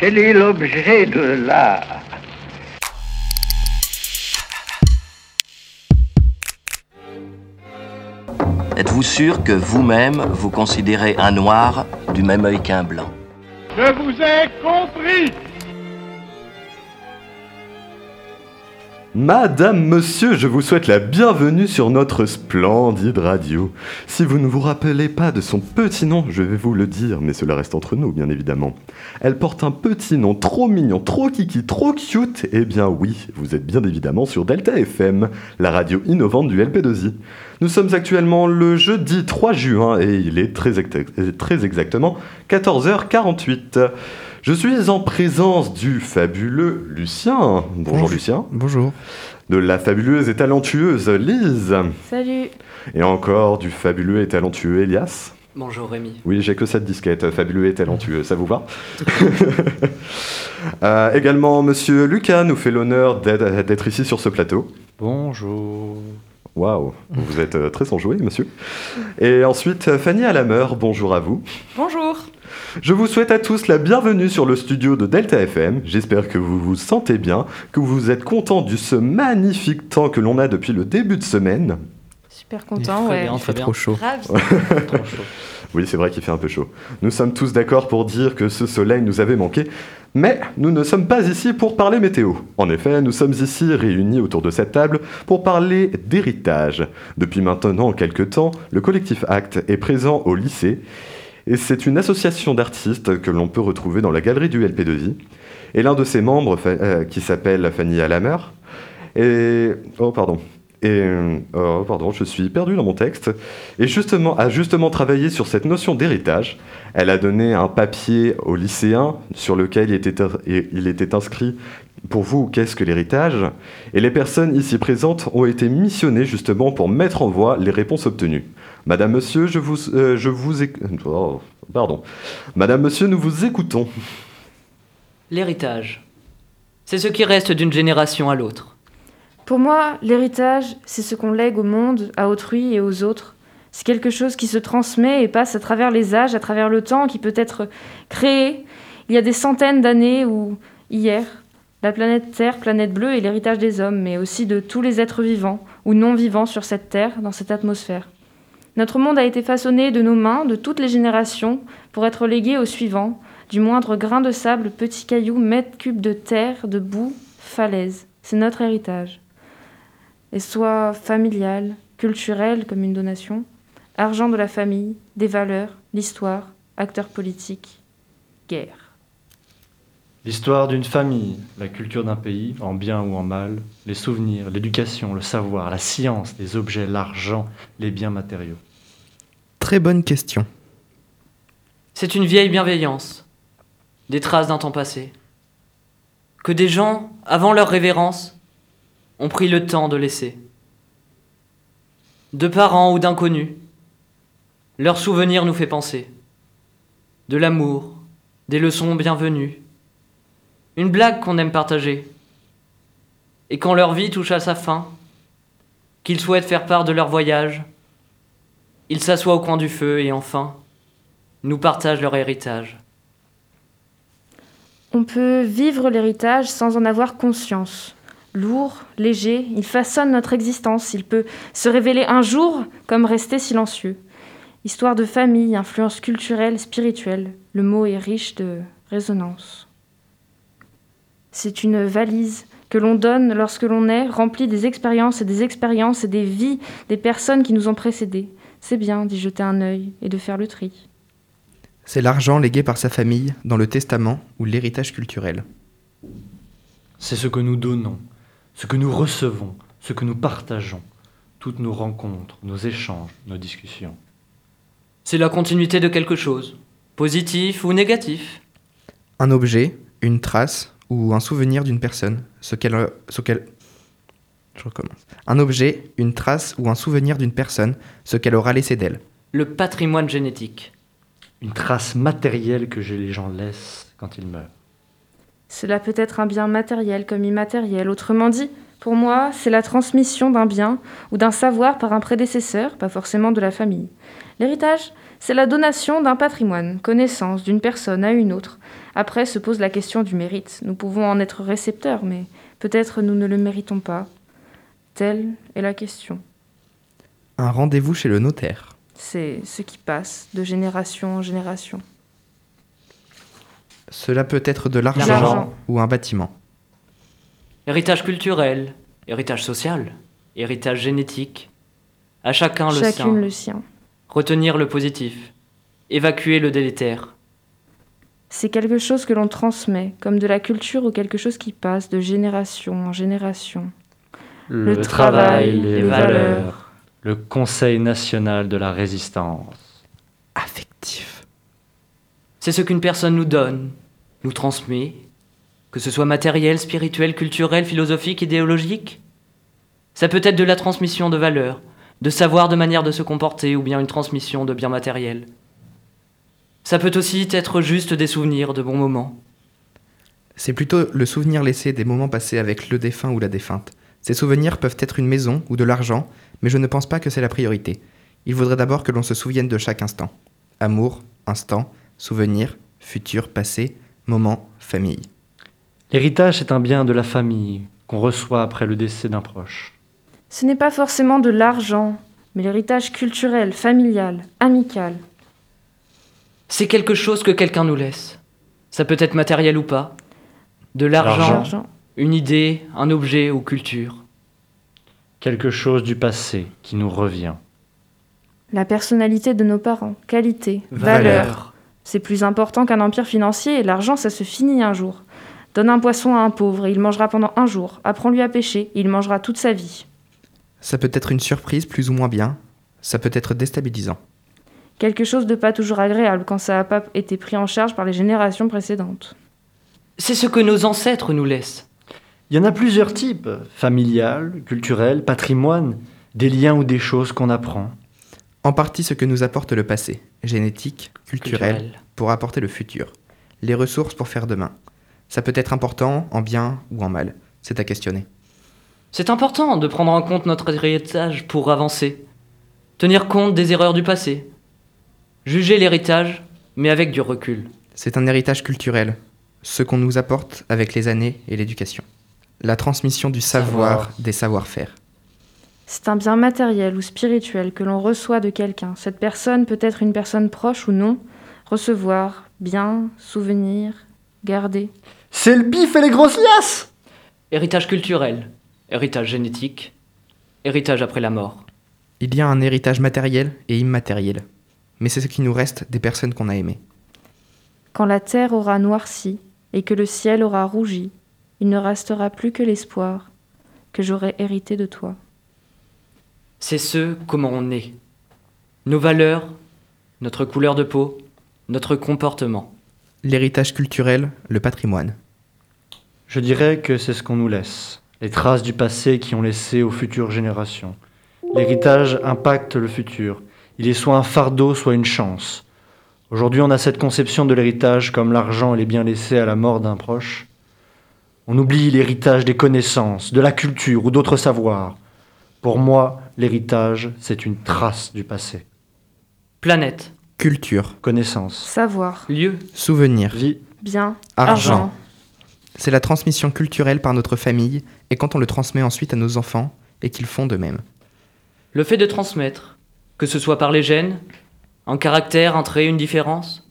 Quel est l'objet de l'art? Êtes-vous sûr que vous-même vous considérez un noir du même œil qu'un blanc? Je vous ai compris Madame, monsieur, je vous souhaite la bienvenue sur notre splendide radio. Si vous ne vous rappelez pas de son petit nom, je vais vous le dire, mais cela reste entre nous, bien évidemment. Elle porte un petit nom trop mignon, trop kiki, trop cute. Eh bien oui, vous êtes bien évidemment sur Delta FM, la radio innovante du LP2I. Nous sommes actuellement le jeudi 3 juin et il est très, très exactement 14h48. Je suis en présence du fabuleux Lucien. Bonjour Lucien. Bonjour. De la fabuleuse et talentueuse Lise. Salut Et encore du fabuleux et talentueux Elias. Bonjour Rémi. Oui, j'ai que cette disquette, fabuleux et talentueux, ça vous va Euh, Également, monsieur Lucas nous fait l'honneur d'être ici sur ce plateau. Bonjour. Waouh, vous êtes euh, très enjoué, monsieur. Et ensuite, Fanny Alameur, bonjour à vous. Bonjour Je vous souhaite à tous la bienvenue sur le studio de Delta FM. J'espère que vous vous sentez bien, que vous êtes content de ce magnifique temps que l'on a depuis le début de semaine. Super content, ouais. bien, Il fait bien. trop chaud. Trop chaud. Oui, c'est vrai qu'il fait un peu chaud. Nous sommes tous d'accord pour dire que ce soleil nous avait manqué, mais nous ne sommes pas ici pour parler météo. En effet, nous sommes ici réunis autour de cette table pour parler d'héritage. Depuis maintenant quelques temps, le collectif Act est présent au lycée, et c'est une association d'artistes que l'on peut retrouver dans la galerie du LP2I. Et l'un de ses membres, euh, qui s'appelle Fanny Alamer, et... Oh, pardon. Et... euh, Oh, pardon, je suis perdu dans mon texte. Et justement, a justement travaillé sur cette notion d'héritage. Elle a donné un papier aux lycéens sur lequel il était, il était inscrit pour vous, qu'est-ce que l'héritage? Et les personnes ici présentes ont été missionnées justement pour mettre en voie les réponses obtenues. Madame, monsieur, je vous, euh, je vous éc- oh, pardon. Madame, monsieur, nous vous écoutons. L'héritage. C'est ce qui reste d'une génération à l'autre. Pour moi, l'héritage, c'est ce qu'on lègue au monde, à autrui et aux autres. C'est quelque chose qui se transmet et passe à travers les âges, à travers le temps, qui peut être créé il y a des centaines d'années ou hier. La planète Terre, planète bleue, est l'héritage des hommes, mais aussi de tous les êtres vivants ou non vivants sur cette Terre, dans cette atmosphère. Notre monde a été façonné de nos mains, de toutes les générations, pour être légué aux suivants, du moindre grain de sable, petit caillou, mètre cube de terre, de boue, falaise. C'est notre héritage. Et soit familial, culturel comme une donation, argent de la famille, des valeurs, l'histoire, acteurs politiques, guerre. L'histoire d'une famille, la culture d'un pays, en bien ou en mal, les souvenirs, l'éducation, le savoir, la science, les objets, l'argent, les biens matériaux. Très bonne question. C'est une vieille bienveillance, des traces d'un temps passé, que des gens, avant leur révérence, ont pris le temps de laisser. De parents ou d'inconnus, leur souvenir nous fait penser. De l'amour, des leçons bienvenues, une blague qu'on aime partager. Et quand leur vie touche à sa fin, qu'ils souhaitent faire part de leur voyage, ils s'assoient au coin du feu et enfin, nous partagent leur héritage. On peut vivre l'héritage sans en avoir conscience. Lourd, léger, il façonne notre existence. Il peut se révéler un jour comme rester silencieux. Histoire de famille, influence culturelle, spirituelle. Le mot est riche de résonance. C'est une valise que l'on donne lorsque l'on est remplie des expériences et des expériences et des vies des personnes qui nous ont précédés. C'est bien d'y jeter un œil et de faire le tri. C'est l'argent légué par sa famille dans le testament ou l'héritage culturel. C'est ce que nous donnons, ce que nous recevons, ce que nous partageons, toutes nos rencontres, nos échanges, nos discussions. C'est la continuité de quelque chose, positif ou négatif. Un objet, une trace ou un souvenir d'une personne, ce qu'elle... Ce qu'elle... Je recommence. Un objet, une trace ou un souvenir d'une personne, ce qu'elle aura laissé d'elle. Le patrimoine génétique. Une trace matérielle que les gens laissent quand ils meurent. Cela peut être un bien matériel comme immatériel. Autrement dit, pour moi, c'est la transmission d'un bien ou d'un savoir par un prédécesseur, pas forcément de la famille. L'héritage, c'est la donation d'un patrimoine, connaissance d'une personne à une autre, Après se pose la question du mérite. Nous pouvons en être récepteurs, mais peut-être nous ne le méritons pas. Telle est la question. Un rendez-vous chez le notaire. C'est ce qui passe de génération en génération. Cela peut être de l'argent ou un bâtiment. Héritage culturel, héritage social, héritage génétique. À chacun le Chacune sien. le sien. Retenir le positif. Évacuer le délétère. C'est quelque chose que l'on transmet, comme de la culture ou quelque chose qui passe de génération en génération. Le, Le travail, travail, les les valeurs, valeurs. le Conseil national de la résistance. Affectif. C'est ce qu'une personne nous donne, nous transmet, que ce soit matériel, spirituel, culturel, philosophique, idéologique. Ça peut être de la transmission de valeurs, de savoir de manière de se comporter, ou bien une transmission de biens matériels. Ça peut aussi être juste des souvenirs de bons moments. C'est plutôt le souvenir laissé des moments passés avec le défunt ou la défunte. Ces souvenirs peuvent être une maison ou de l'argent, mais je ne pense pas que c'est la priorité. Il faudrait d'abord que l'on se souvienne de chaque instant. Amour, instant, souvenir, futur, passé, moment, famille. L'héritage, c'est un bien de la famille qu'on reçoit après le décès d'un proche. Ce n'est pas forcément de l'argent, mais l'héritage culturel, familial, amical. C'est quelque chose que quelqu'un nous laisse. Ça peut être matériel ou pas. De l'argent, L'argent. L'argent. Une idée, un objet ou culture. Quelque chose du passé qui nous revient. La personnalité de nos parents, qualité, Valeur. valeur. C'est plus important qu'un empire financier et l'argent, ça se finit un jour. Donne un poisson à un pauvre et il mangera pendant un jour. Apprends-lui à pêcher et il mangera toute sa vie. Ça peut être une surprise plus ou moins bien. Ça peut être déstabilisant. Quelque chose de pas toujours agréable quand ça n'a pas été pris en charge par les générations précédentes. C'est ce que nos ancêtres nous laissent. Il y en a plusieurs types. Familial, culturel, patrimoine, des liens ou des choses qu'on apprend. En partie ce que nous apporte le passé, génétique, culturel, Culturel. pour apporter le futur. Les ressources pour faire demain. Ça peut être important en bien ou en mal. C'est à questionner. C'est important de prendre en compte notre héritage pour avancer. Tenir compte des erreurs du passé. Juger l'héritage, mais avec du recul. C'est un héritage culturel, ce qu'on nous apporte avec les années et l'éducation. La transmission du savoir, Savoir. des savoir-faire. C'est un bien matériel ou spirituel que l'on reçoit de quelqu'un. Cette personne peut être une personne proche ou non. Recevoir, bien, souvenir, garder. C'est le bif et les grosses liasses Héritage culturel, héritage génétique, héritage après la mort. Il y a un héritage matériel et immatériel. Mais c'est ce qui nous reste des personnes qu'on a aimées. Quand la terre aura noirci et que le ciel aura rougi, il ne restera plus que l'espoir que j'aurai hérité de toi. C'est ce comment on est. Nos valeurs, notre couleur de peau, notre comportement. L'héritage culturel, le patrimoine. Je dirais que c'est ce qu'on nous laisse. Les traces du passé qui ont laissé aux futures générations. L'héritage impacte le futur. Il est soit un fardeau, soit une chance. Aujourd'hui, on a cette conception de l'héritage comme l'argent et les biens laissés à la mort d'un proche. On oublie l'héritage des connaissances, de la culture ou d'autres savoirs. Pour moi, l'héritage, c'est une trace du passé. Planète, Culture, Connaissance, Savoir, lieu, souvenir, vie, bien, Argent. argent. c'est la transmission culturelle par notre famille et quand on le transmet ensuite à nos enfants et qu'ils font de même. le fait de transmettre, que ce soit par les gènes, un caractère, un trait, une différence,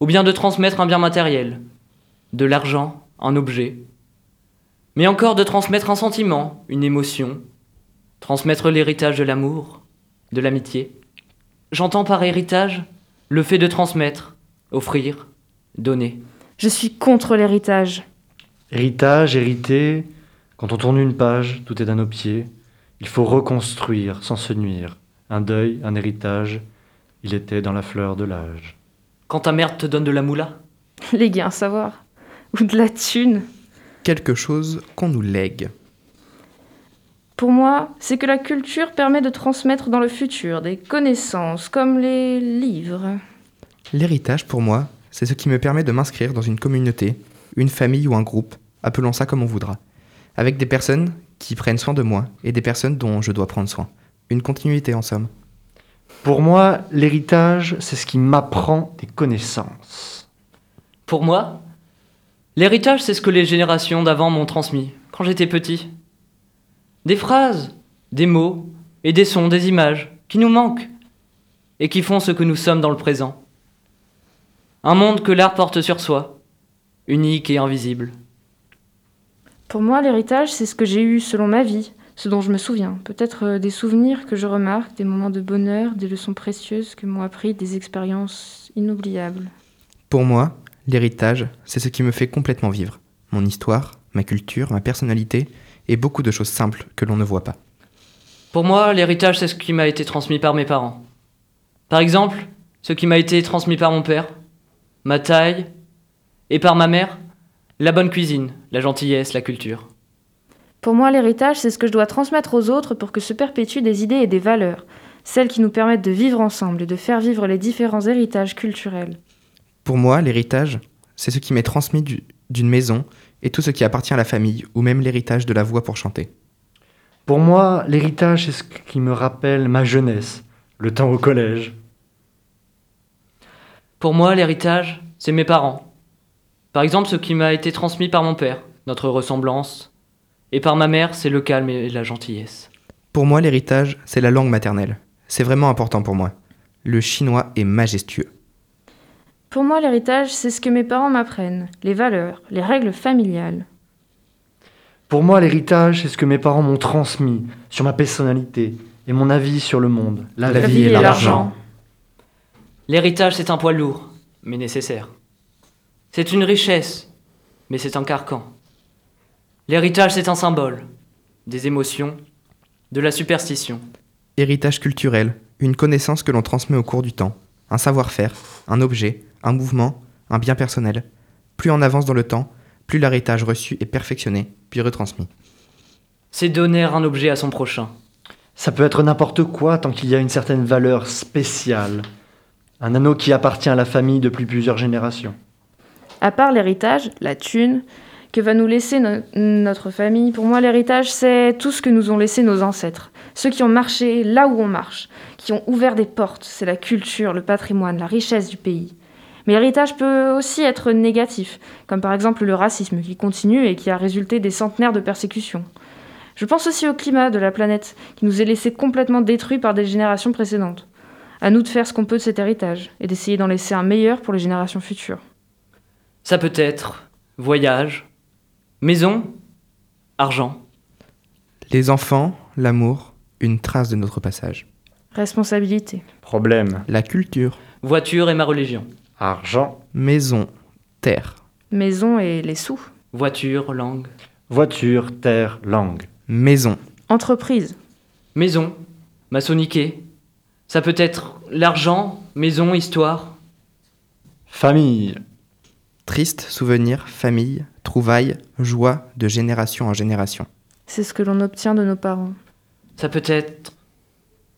ou bien de transmettre un bien matériel, de l'argent, un objet, mais encore de transmettre un sentiment, une émotion, transmettre l'héritage de l'amour, de l'amitié. J'entends par héritage le fait de transmettre, offrir, donner. Je suis contre l'héritage. Héritage, hérité, quand on tourne une page, tout est à nos pieds. Il faut reconstruire sans se nuire. Un deuil, un héritage, il était dans la fleur de l'âge. Quand ta mère te donne de la moula, Les gains, savoir. Ou de la thune. Quelque chose qu'on nous lègue. Pour moi, c'est que la culture permet de transmettre dans le futur des connaissances, comme les livres. L'héritage, pour moi, c'est ce qui me permet de m'inscrire dans une communauté, une famille ou un groupe, appelons ça comme on voudra, avec des personnes qui prennent soin de moi et des personnes dont je dois prendre soin. Une continuité en somme. Pour moi, l'héritage, c'est ce qui m'apprend des connaissances. Pour moi, l'héritage, c'est ce que les générations d'avant m'ont transmis quand j'étais petit. Des phrases, des mots et des sons, des images qui nous manquent et qui font ce que nous sommes dans le présent. Un monde que l'art porte sur soi, unique et invisible. Pour moi, l'héritage, c'est ce que j'ai eu selon ma vie, ce dont je me souviens. Peut-être euh, des souvenirs que je remarque, des moments de bonheur, des leçons précieuses que m'ont appris, des expériences inoubliables. Pour moi, l'héritage, c'est ce qui me fait complètement vivre. Mon histoire, ma culture, ma personnalité et beaucoup de choses simples que l'on ne voit pas. Pour moi, l'héritage, c'est ce qui m'a été transmis par mes parents. Par exemple, ce qui m'a été transmis par mon père, ma taille, et par ma mère, la bonne cuisine, la gentillesse, la culture. Pour moi, l'héritage, c'est ce que je dois transmettre aux autres pour que se perpétuent des idées et des valeurs, celles qui nous permettent de vivre ensemble et de faire vivre les différents héritages culturels. Pour moi, l'héritage, c'est ce qui m'est transmis du- d'une maison et tout ce qui appartient à la famille, ou même l'héritage de la voix pour chanter. Pour moi, l'héritage, c'est ce qui me rappelle ma jeunesse, le temps au collège. Pour moi, l'héritage, c'est mes parents. Par exemple, ce qui m'a été transmis par mon père, notre ressemblance, et par ma mère, c'est le calme et la gentillesse. Pour moi, l'héritage, c'est la langue maternelle. C'est vraiment important pour moi. Le chinois est majestueux. Pour moi, l'héritage, c'est ce que mes parents m'apprennent, les valeurs, les règles familiales. Pour moi, l'héritage, c'est ce que mes parents m'ont transmis sur ma personnalité et mon avis sur le monde, la, La vie, vie et et l'argent. l'argent. L'héritage, c'est un poids lourd, mais nécessaire. C'est une richesse, mais c'est un carcan. L'héritage, c'est un symbole, des émotions, de la superstition. Héritage culturel, une connaissance que l'on transmet au cours du temps, un savoir-faire, un objet, un mouvement, un bien personnel. Plus on avance dans le temps, plus l'héritage reçu est perfectionné, puis retransmis. C'est donner un objet à son prochain. Ça peut être n'importe quoi tant qu'il y a une certaine valeur spéciale. Un anneau qui appartient à la famille depuis plusieurs générations. À part l'héritage, la thune, que va nous laisser no- notre famille, pour moi, l'héritage, c'est tout ce que nous ont laissé nos ancêtres. Ceux qui ont marché là où on marche, qui ont ouvert des portes. C'est la culture, le patrimoine, la richesse du pays. Mais l'héritage peut aussi être négatif, comme par exemple le racisme qui continue et qui a résulté des centenaires de persécutions. Je pense aussi au climat de la planète, qui nous est laissé complètement détruit par des générations précédentes. À nous de faire ce qu'on peut de cet héritage et d'essayer d'en laisser un meilleur pour les générations futures. Ça peut être voyage, maison, argent. Les enfants, l'amour, une trace de notre passage. Responsabilité. Problème. La culture, Voiture et ma religion. Argent. maison, terre. Maison et les sous. Voiture, langue. Voiture, terre, langue. Maison, Entreprise. Maison, maçonniqué. Ça peut être l'argent, maison, histoire. Famille. triste souvenir, famille, trouvailles, joie de génération en génération. C'est ce que l'on obtient de nos parents. Ça peut être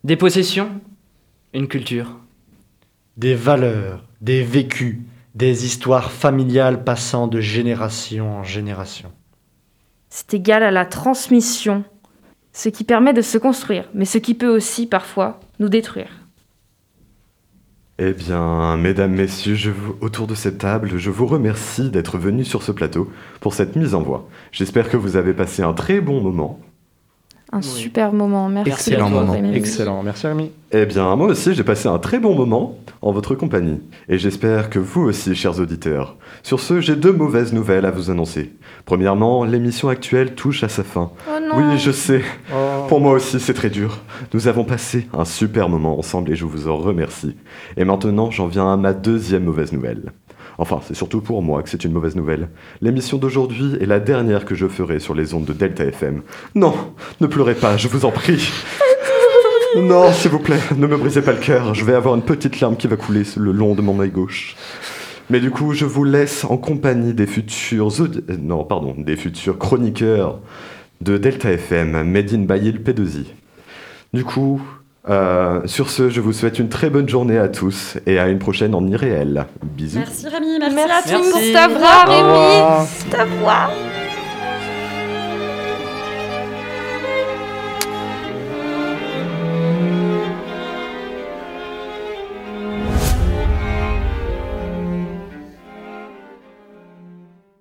des possessions, une culture. Des valeurs, des vécus, des histoires familiales passant de génération en génération. C'est égal à la transmission, ce qui permet de se construire, mais ce qui peut aussi parfois nous détruire. Eh bien, mesdames, messieurs, je vous- autour de cette table, je vous remercie d'être venus sur ce plateau pour cette mise en voix. J'espère que vous avez passé un très bon moment. Un Oui. super moment. Merci. Excellent à toi, moment. Rémi. Excellent, merci Rémi. Eh bien, moi aussi, j'ai passé un très bon moment en votre compagnie. Et j'espère que vous aussi, chers auditeurs. Sur ce, j'ai deux mauvaises nouvelles à vous annoncer. Premièrement, l'émission actuelle touche à sa fin. Oh non. Oui, je sais. Oh. Pour moi aussi, c'est très dur. Nous avons passé un super moment ensemble et je vous en remercie. Et maintenant, j'en viens à ma deuxième mauvaise nouvelle. Enfin, c'est surtout pour moi que c'est une mauvaise nouvelle. L'émission d'aujourd'hui est la dernière que je ferai sur les ondes de Delta FM. Non, ne pleurez pas, je vous en prie. Non, s'il vous plaît, ne me brisez pas le cœur. Je vais avoir une petite larme qui va couler le long de mon œil gauche. Mais du coup, je vous laisse en compagnie des futurs euh, non, pardon, des futurs chroniqueurs de Delta FM, Made in Bayil P2I. Du coup, euh, sur ce, je vous souhaite une très bonne journée à tous et à une prochaine en irréel. Bisous. Merci Rémi, merci, Merci, à tous. Merci. Au Rémi. revoir. Ta voix.